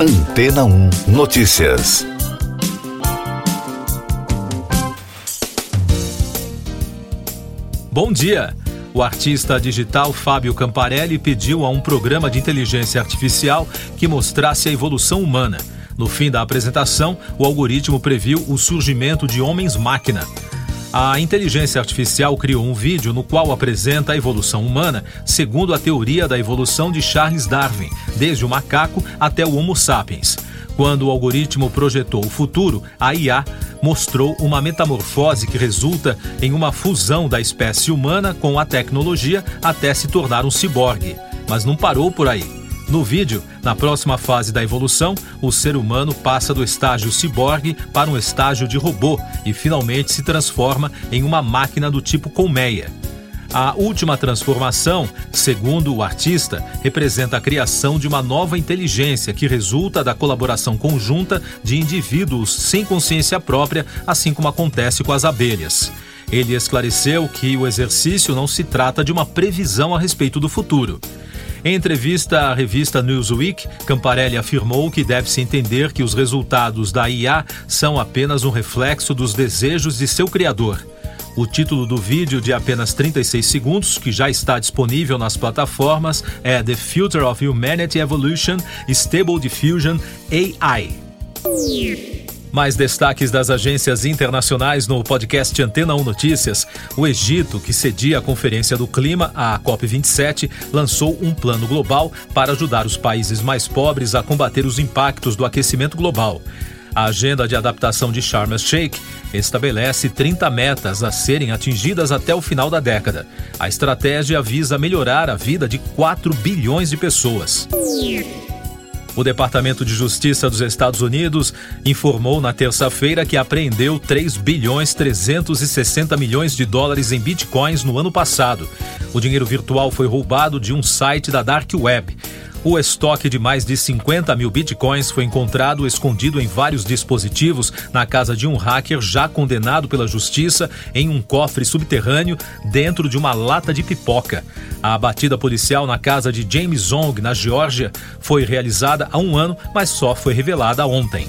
Antena 1 Notícias. Bom dia. O artista digital Fábio Camparelli pediu a um programa de inteligência artificial que mostrasse a evolução humana. No fim da apresentação, o algoritmo previu o surgimento de homens-máquina. A inteligência artificial criou um vídeo no qual apresenta a evolução humana segundo a teoria da evolução de Charles Darwin, desde o macaco até o Homo sapiens. Quando o algoritmo projetou o futuro, a IA mostrou uma metamorfose que resulta em uma fusão da espécie humana com a tecnologia até se tornar um ciborgue. Mas não parou por aí. No vídeo, na próxima fase da evolução, o ser humano passa do estágio ciborgue para um estágio de robô e finalmente se transforma em uma máquina do tipo colmeia. A última transformação, segundo o artista, representa a criação de uma nova inteligência que resulta da colaboração conjunta de indivíduos sem consciência própria, assim como acontece com as abelhas. Ele esclareceu que o exercício não se trata de uma previsão a respeito do futuro. Em entrevista à revista Newsweek, Camparelli afirmou que deve-se entender que os resultados da IA são apenas um reflexo dos desejos de seu criador. O título do vídeo, de apenas 36 segundos, que já está disponível nas plataformas, é The Future of Humanity Evolution Stable Diffusion AI. Mais destaques das agências internacionais no podcast Antena 1 Notícias. O Egito, que cedia a Conferência do Clima, a COP27, lançou um plano global para ajudar os países mais pobres a combater os impactos do aquecimento global. A agenda de adaptação de Sharm el-Sheikh estabelece 30 metas a serem atingidas até o final da década. A estratégia visa melhorar a vida de 4 bilhões de pessoas. O Departamento de Justiça dos Estados Unidos informou na terça-feira que apreendeu 3 bilhões 360 milhões de dólares em bitcoins no ano passado. O dinheiro virtual foi roubado de um site da Dark Web. O estoque de mais de 50 mil bitcoins foi encontrado escondido em vários dispositivos na casa de um hacker já condenado pela justiça em um cofre subterrâneo dentro de uma lata de pipoca. A batida policial na casa de James Zong, na Geórgia, foi realizada há um ano, mas só foi revelada ontem.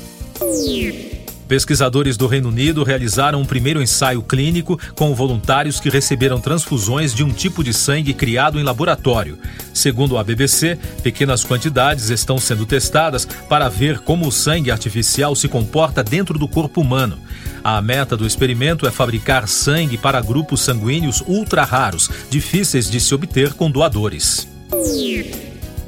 Pesquisadores do Reino Unido realizaram um primeiro ensaio clínico com voluntários que receberam transfusões de um tipo de sangue criado em laboratório. Segundo a BBC, pequenas quantidades estão sendo testadas para ver como o sangue artificial se comporta dentro do corpo humano. A meta do experimento é fabricar sangue para grupos sanguíneos ultra raros, difíceis de se obter com doadores.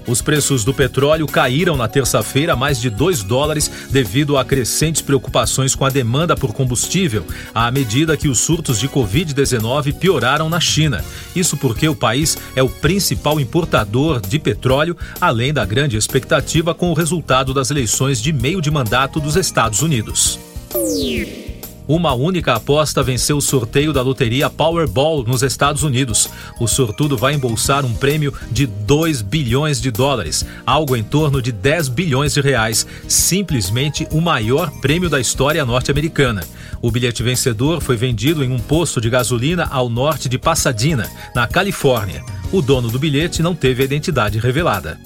Os preços do petróleo caíram na terça-feira mais de 2 dólares devido a crescentes preocupações com a demanda por combustível, à medida que os surtos de Covid-19 pioraram na China. Isso porque o país é o principal importador de petróleo, além da grande expectativa com o resultado das eleições de meio de mandato dos Estados Unidos. Uma única aposta venceu o sorteio da loteria Powerball nos Estados Unidos. O sortudo vai embolsar um prêmio de 2 bilhões de dólares, algo em torno de 10 bilhões de reais, simplesmente o maior prêmio da história norte-americana. O bilhete vencedor foi vendido em um posto de gasolina ao norte de Pasadena, na Califórnia. O dono do bilhete não teve a identidade revelada.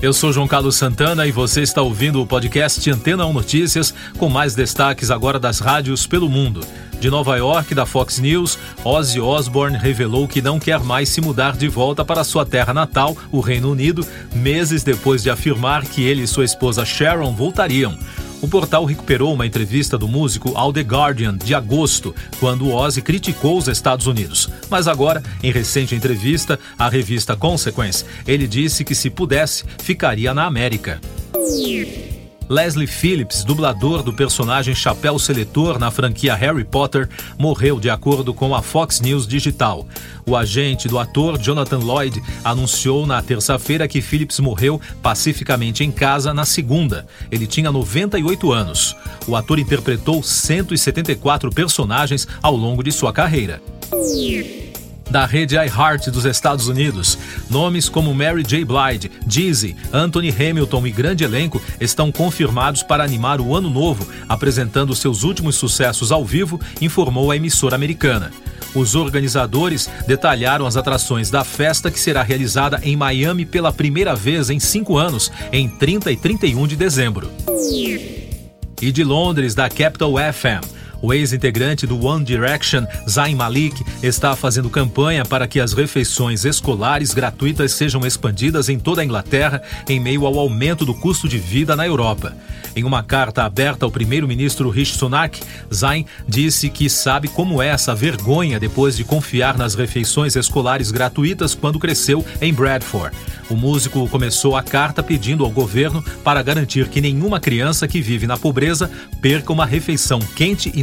Eu sou João Carlos Santana e você está ouvindo o podcast Antena 1 Notícias com mais destaques agora das rádios pelo mundo. De Nova York, da Fox News, Ozzy Osbourne revelou que não quer mais se mudar de volta para sua terra natal, o Reino Unido, meses depois de afirmar que ele e sua esposa Sharon voltariam. O portal recuperou uma entrevista do músico ao The Guardian de agosto, quando Ozzy criticou os Estados Unidos. Mas agora, em recente entrevista à revista Consequence, ele disse que se pudesse, ficaria na América. Leslie Phillips, dublador do personagem Chapéu Seletor na franquia Harry Potter, morreu de acordo com a Fox News Digital. O agente do ator Jonathan Lloyd anunciou na terça-feira que Phillips morreu pacificamente em casa na segunda. Ele tinha 98 anos. O ator interpretou 174 personagens ao longo de sua carreira da rede iHeart dos Estados Unidos. Nomes como Mary J. Blige, Jeezy, Anthony Hamilton e grande elenco estão confirmados para animar o ano novo, apresentando seus últimos sucessos ao vivo, informou a emissora americana. Os organizadores detalharam as atrações da festa que será realizada em Miami pela primeira vez em cinco anos, em 30 e 31 de dezembro. E de Londres, da Capital FM. O ex-integrante do One Direction, Zayn Malik, está fazendo campanha para que as refeições escolares gratuitas sejam expandidas em toda a Inglaterra em meio ao aumento do custo de vida na Europa. Em uma carta aberta ao primeiro-ministro Rishi Sunak, Zayn disse que sabe como é essa vergonha depois de confiar nas refeições escolares gratuitas quando cresceu em Bradford. O músico começou a carta pedindo ao governo para garantir que nenhuma criança que vive na pobreza perca uma refeição quente e